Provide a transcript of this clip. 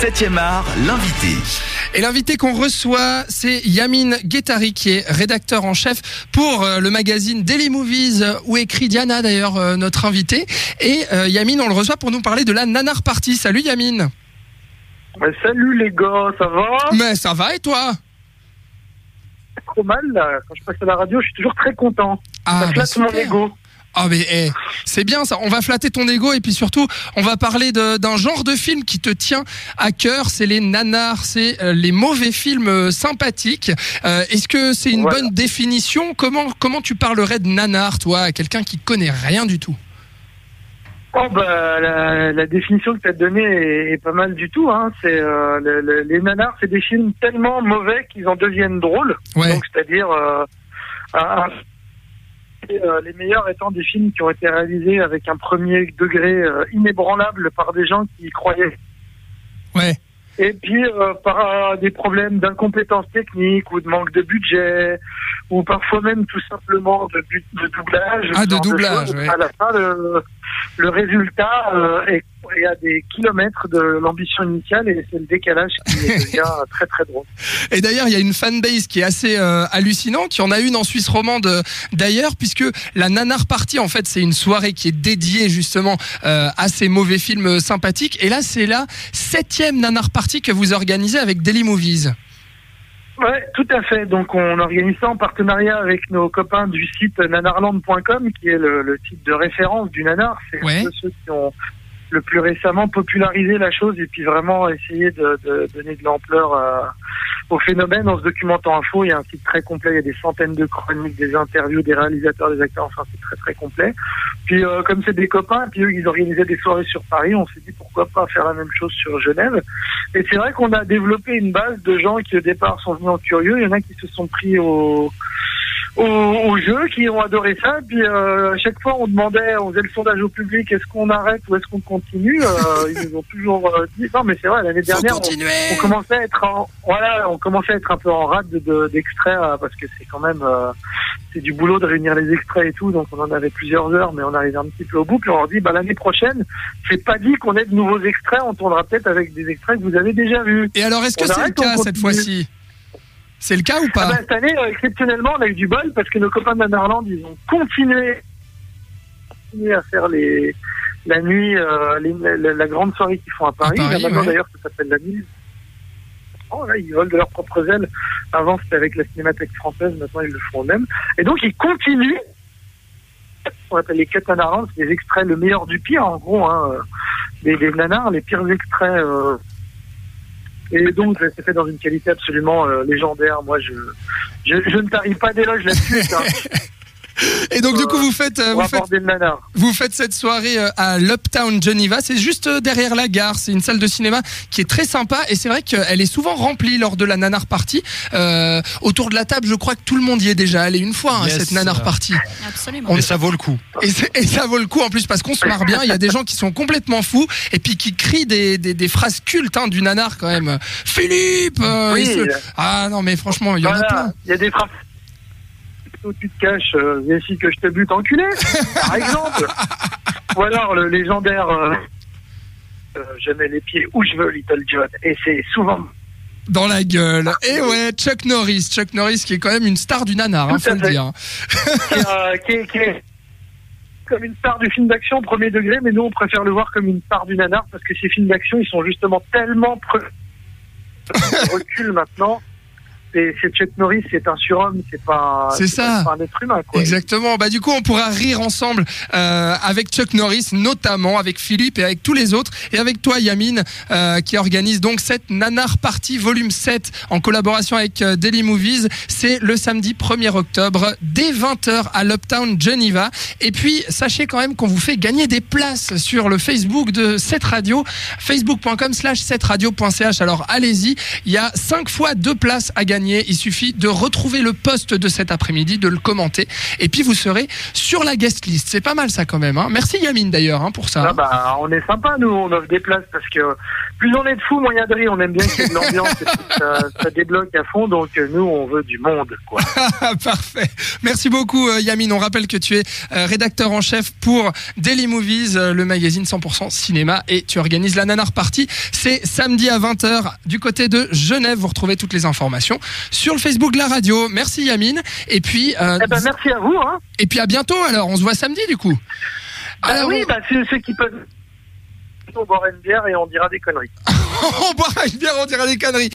7e art, l'invité. Et l'invité qu'on reçoit, c'est Yamine Guettari, qui est rédacteur en chef pour euh, le magazine Daily Movies, euh, où écrit Diana d'ailleurs, euh, notre invité. Et euh, Yamine, on le reçoit pour nous parler de la Nanar Party. Salut Yamine Ouais, salut les gars, ça va? Mais ça va et toi? Trop mal là. Quand je passe à la radio, je suis toujours très content. Ah, ça bah, flatte mon ego. Ah mais eh, c'est bien ça, on va flatter ton ego et puis surtout on va parler d'un genre de film qui te tient à cœur, c'est les nanars, c'est euh, les mauvais films euh, sympathiques. Euh, Est-ce que c'est une Voilà. bonne définition? Comment, comment tu parlerais de nanar toi à quelqu'un qui connaît rien du tout? Oh bah la, la définition que tu as donnée est, est pas mal du tout. Hein. C'est euh, le- le- les nanars, c'est des films tellement mauvais qu'ils en deviennent drôles. Ouais, Donc c'est-à-dire euh, un- euh, les meilleurs étant des films qui ont été réalisés avec un premier degré euh, inébranlable par des gens qui y croyaient ouais, Et puis euh, par euh, des problèmes d'incompétence technique ou de manque de budget ou parfois même tout simplement de, de doublage. Ah, de doublage, choses. ouais. À la fin, le, le résultat est, est à des kilomètres de l'ambition initiale et c'est le décalage qui devient très très drôle. Et d'ailleurs, il y a une fanbase qui est assez euh, hallucinante. Il y en a une en Suisse romande euh, d'ailleurs, puisque la Nanar Party, en fait, c'est une soirée qui est dédiée justement euh, à ces mauvais films euh, sympathiques. Et là, c'est la septième Nanar Party que vous organisez avec Daily Movies. Ouais, tout à fait. Donc on organise ça en partenariat avec nos copains du site nanarland.com qui est le, le site de référence du nanar. C'est Ouais. ceux qui ont le plus récemment popularisé la chose et puis vraiment essayé de, de donner de l'ampleur euh, au phénomène en se documentant info. Il y a un site très complet, il y a des centaines de chroniques, des interviews, des réalisateurs, des acteurs, enfin c'est très très complet. Puis euh, comme c'est des copains, puis eux ils organisaient des soirées sur Paris, on s'est dit pourquoi pas faire la même chose sur Genève. Et c'est vrai qu'on a développé une base de gens qui au départ sont venus en curieux. Il y en a qui se sont pris au, au, au jeu, qui ont adoré ça. Puis euh, à chaque fois on demandait, on faisait le sondage au public, est-ce qu'on arrête ou est-ce qu'on continue Euh, Ils nous ont toujours euh, dit non mais c'est vrai l'année dernière. on- commençait à être en, voilà, on commençait à être un peu en rade de- de- d'extraits euh, parce que c'est quand même euh, c'est du boulot de réunir les extraits et tout, donc on en avait plusieurs heures, mais on arrive un petit peu au bout. Puis on leur dit, bah l'année prochaine, c'est pas dit qu'on ait de nouveaux extraits, on tournera peut-être avec des extraits que vous avez déjà vus. Et alors, est-ce que On c'est le cas cette fois-ci? C'est le cas ou Ah pas bah, cette année, euh, exceptionnellement, on a eu du bol parce que nos copains de Nanarland, ils ont continué, continué à faire les la nuit, euh, les- la, la grande soirée qu'ils font à Paris. Paris, Là, maintenant ouais. d'ailleurs, ça s'appelle la nuit. Oh, là, ils volent de leurs propres ailes. Avant, c'était avec la Cinémathèque française. Maintenant, ils le font eux-mêmes. Et donc, ils continuent. On appelle les quêtes Nanarland, c'est des extraits le meilleur du pire, en gros. Hein, des, des nanars, les pires extraits. euh, et donc, c'est fait dans une qualité absolument euh, légendaire. Moi, je, je, ne tarie pas d'éloges là-dessus. Et donc, du coup, vous faites, euh, vous faites. Vous faites cette soirée euh, à l'Uptown Geneva, c'est juste euh, derrière la gare, c'est une salle de cinéma qui est très sympa et c'est vrai qu'elle est souvent remplie lors de la Nanar Party. Euh, autour de la table, je crois que tout le monde y est déjà allé une fois, hein, Yes. cette Nanar Party. Absolument. On- Et ça vaut le coup. Et, ça vaut le coup en plus parce qu'on se marre bien, il y a des gens qui sont complètement fous et puis qui crient des, des, des phrases cultes hein, du Nanar quand même. Philippe euh, Oui, il se- Ah non mais franchement, il y en a voilà. plein. Il y a des phrases où tu te caches, euh, vérifie que je te bute enculé, par exemple. Ou alors le légendaire euh, euh, Je mets les pieds où je veux, Little John. Et c'est souvent Dans la gueule. Et ouais, Chuck Norris, Chuck Norris qui est quand même une star du Nanar, hein, faut le dire. qui, est, euh, qui est- qui est comme une star du film d'action premier degré, mais nous on préfère le voir comme une star du nanar parce que ces films d'action ils sont justement tellement pre... recul maintenant. C'est Chuck Norris, c'est un surhomme, c'est pas, C'est ça. pas un être humain. Quoi. Exactement. Bah du coup, on pourra rire ensemble euh, avec Chuck Norris, notamment avec Philippe et avec tous les autres, et avec toi, Yamine, euh, qui organise donc cette Nanar Party Volume 7 en collaboration avec euh, Daily Movies. C'est le samedi 1er octobre dès 20h à l'Uptown Geneva. Et puis, sachez quand même qu'on vous fait gagner des places sur le Facebook de cette radio, facebook.com slash 7radio.ch. Alors allez-y, il y a 5 fois deux places à gagner gagner. Il suffit de retrouver le post de cet après-midi, de le commenter, et puis vous serez sur la guest list. C'est pas mal ça quand même. Hein. Merci Yamine d'ailleurs hein, pour ça. Ah bah, on est sympa, nous, on offre des places parce que plus on est de fous, moins il y a de rire. On aime bien qu'il y ait de l'ambiance, ça, ça débloque à fond. Donc nous, on veut du monde, quoi. Parfait. Merci beaucoup euh, Yamine. On rappelle que tu es euh, rédacteur en chef pour Daily Movies, euh, le magazine 100% cinéma, et tu organises la Nanar Party. C'est samedi à 20h du côté de Genève. Vous retrouvez toutes les informations sur le Facebook de la radio. Merci Yamine. Et puis, euh, Eh ben, merci à vous, hein. et puis à bientôt. Alors, on se voit samedi du coup. Bah Alors, oui, bah, ceux, ceux qui peuvent. On boira une bière et on dira des conneries. on boira une bière, on dira des conneries.